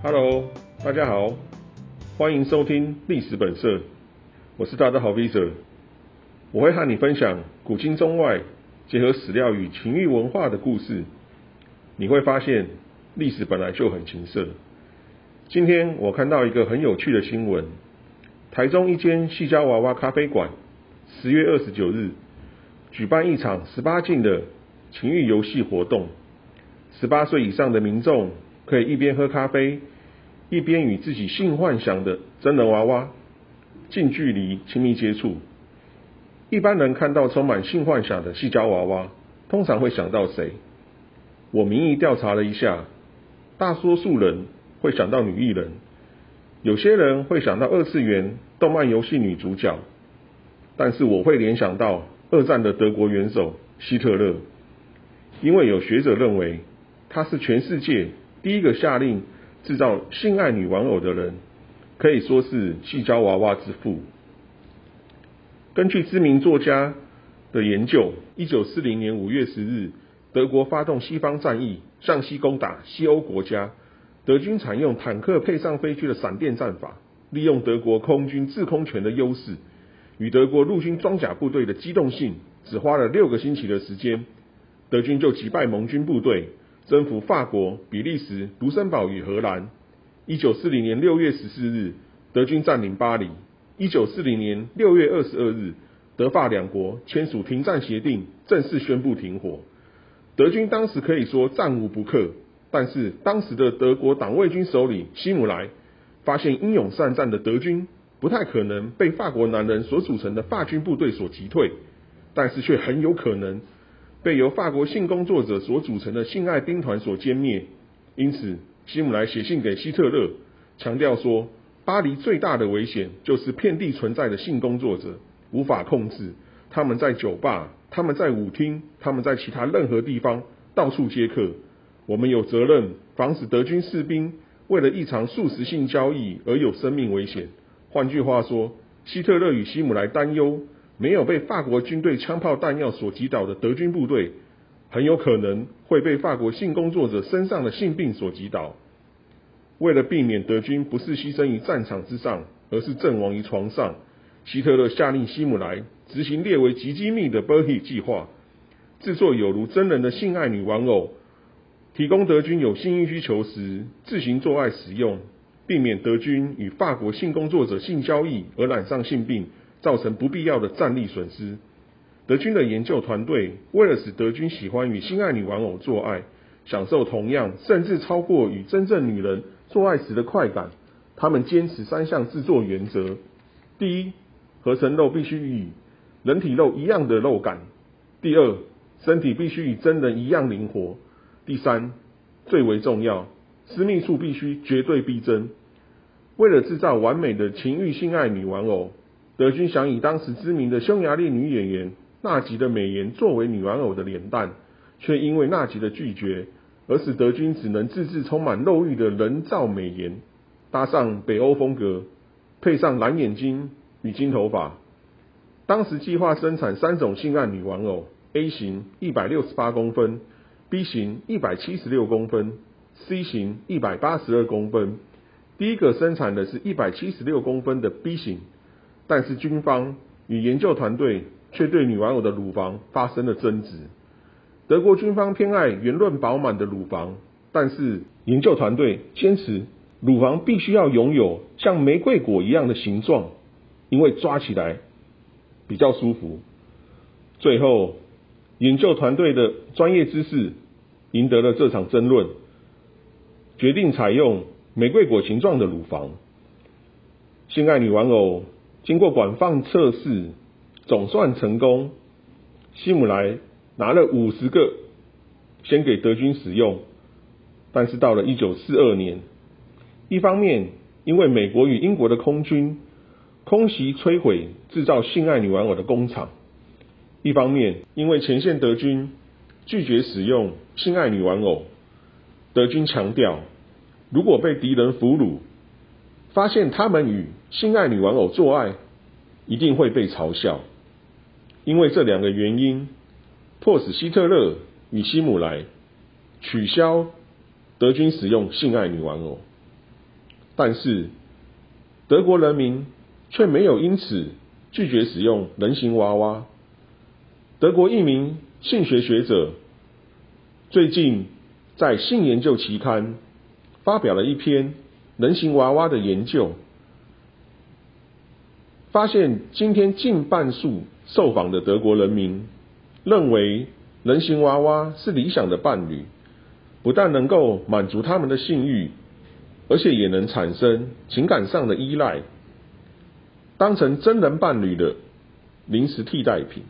Hello，大家好，欢迎收听历史本色，我是大家好 Visa，我会和你分享古今中外结合史料与情欲文化的故事，你会发现历史本来就很情色。今天我看到一个很有趣的新闻，台中一间细胶娃娃咖啡馆，十月二十九日举办一场十八禁的情欲游戏活动，十八岁以上的民众。可以一边喝咖啡，一边与自己性幻想的真人娃娃近距离亲密接触。一般人看到充满性幻想的细胶娃娃，通常会想到谁？我民意调查了一下，大多数人会想到女艺人，有些人会想到二次元动漫游戏女主角，但是我会联想到二战的德国元首希特勒，因为有学者认为他是全世界。第一个下令制造性爱女玩偶的人，可以说是细胶娃娃之父。根据知名作家的研究，一九四零年五月十日，德国发动西方战役，向西攻打西欧国家。德军采用坦克配上飞机的闪电战法，利用德国空军制空权的优势，与德国陆军装甲部队的机动性，只花了六个星期的时间，德军就击败盟军部队。征服法国、比利时、卢森堡与荷兰。一九四零年六月十四日，德军占领巴黎。一九四零年六月二十二日，德法两国签署停战协定，正式宣布停火。德军当时可以说战无不克，但是当时的德国党卫军首领希姆莱发现英勇善战的德军不太可能被法国男人所组成的法军部队所击退，但是却很有可能。被由法国性工作者所组成的性爱兵团所歼灭，因此希姆莱写信给希特勒，强调说，巴黎最大的危险就是遍地存在的性工作者，无法控制，他们在酒吧，他们在舞厅，他们在其他任何地方到处接客，我们有责任防止德军士兵为了一场速食性交易而有生命危险。换句话说，希特勒与希姆莱担忧。没有被法国军队枪炮弹药所击倒的德军部队，很有可能会被法国性工作者身上的性病所击倒。为了避免德军不是牺牲于战场之上，而是阵亡于床上，希特勒下令希姆莱执行列为极机密的 Bertie 计划，制作有如真人的性爱女玩偶，提供德军有性欲需求时自行做爱使用，避免德军与法国性工作者性交易而染上性病。造成不必要的战力损失。德军的研究团队为了使德军喜欢与心爱女玩偶做爱，享受同样甚至超过与真正女人做爱时的快感，他们坚持三项制作原则：第一，合成肉必须与人体肉一样的肉感；第二，身体必须与真人一样灵活；第三，最为重要，私密处必须绝对逼真。为了制造完美的情欲性爱女玩偶。德军想以当时知名的匈牙利女演员纳吉的美颜作为女玩偶的脸蛋，却因为纳吉的拒绝，而使德军只能自制充满肉欲的人造美颜，搭上北欧风格，配上蓝眼睛与金头发。当时计划生产三种性爱女玩偶：A 型一百六十八公分，B 型一百七十六公分，C 型一百八十二公分。第一个生产的是一百七十六公分的 B 型。但是军方与研究团队却对女玩偶的乳房发生了争执。德国军方偏爱圆润饱满的乳房，但是研究团队坚持乳房必须要拥有像玫瑰果一样的形状，因为抓起来比较舒服。最后，研究团队的专业知识赢得了这场争论，决定采用玫瑰果形状的乳房。性爱女玩偶。经过广泛测试，总算成功。希姆莱拿了五十个，先给德军使用。但是到了一九四二年，一方面因为美国与英国的空军空袭摧毁制造性爱女玩偶的工厂，一方面因为前线德军拒绝使用性爱女玩偶，德军强调，如果被敌人俘虏。发现他们与性爱女玩偶做爱，一定会被嘲笑。因为这两个原因，迫使希特勒与希姆莱取消德军使用性爱女玩偶。但是德国人民却没有因此拒绝使用人形娃娃。德国一名性学学者最近在《性研究》期刊发表了一篇人形娃娃的研究，发现今天近半数受访的德国人民认为人形娃娃是理想的伴侣，不但能够满足他们的性欲，而且也能产生情感上的依赖，当成真人伴侣的临时替代品。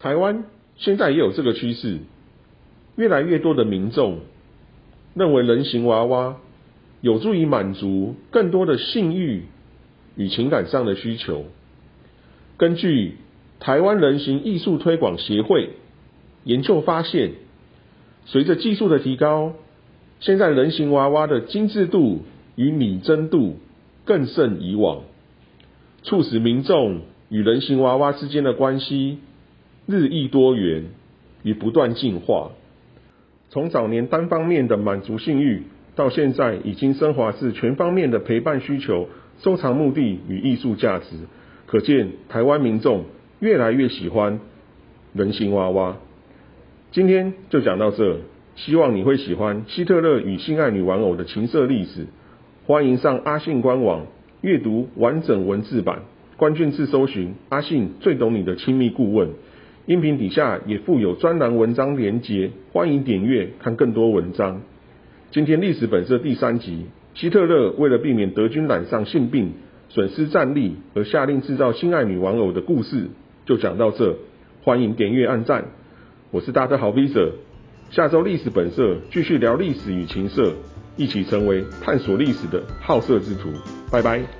台湾现在也有这个趋势，越来越多的民众认为人形娃娃有助于满足更多的性欲与情感上的需求。根据台湾人形艺术推广协会研究发现，随着技术的提高，现在人形娃娃的精致度与拟真度更胜以往，促使民众与人形娃娃之间的关系。日益多元与不断进化，从早年单方面的满足性欲，到现在已经升华至全方面的陪伴需求、收藏目的与艺术价值。可见台湾民众越来越喜欢人形娃娃。今天就讲到这，希望你会喜欢希特勒与性爱女玩偶的情色历史。欢迎上阿信官网阅读完整文字版，关键字搜寻阿信最懂你的亲密顾问。音频底下也附有专栏文章连结，欢迎点阅看更多文章。今天历史本色第三集，希特勒为了避免德军染上性病、损失战力而下令制造性爱女玩偶的故事，就讲到这。欢迎点阅按赞，我是大特豪 V 者。下周历史本色继续聊历史与情色，一起成为探索历史的好色之徒。拜拜。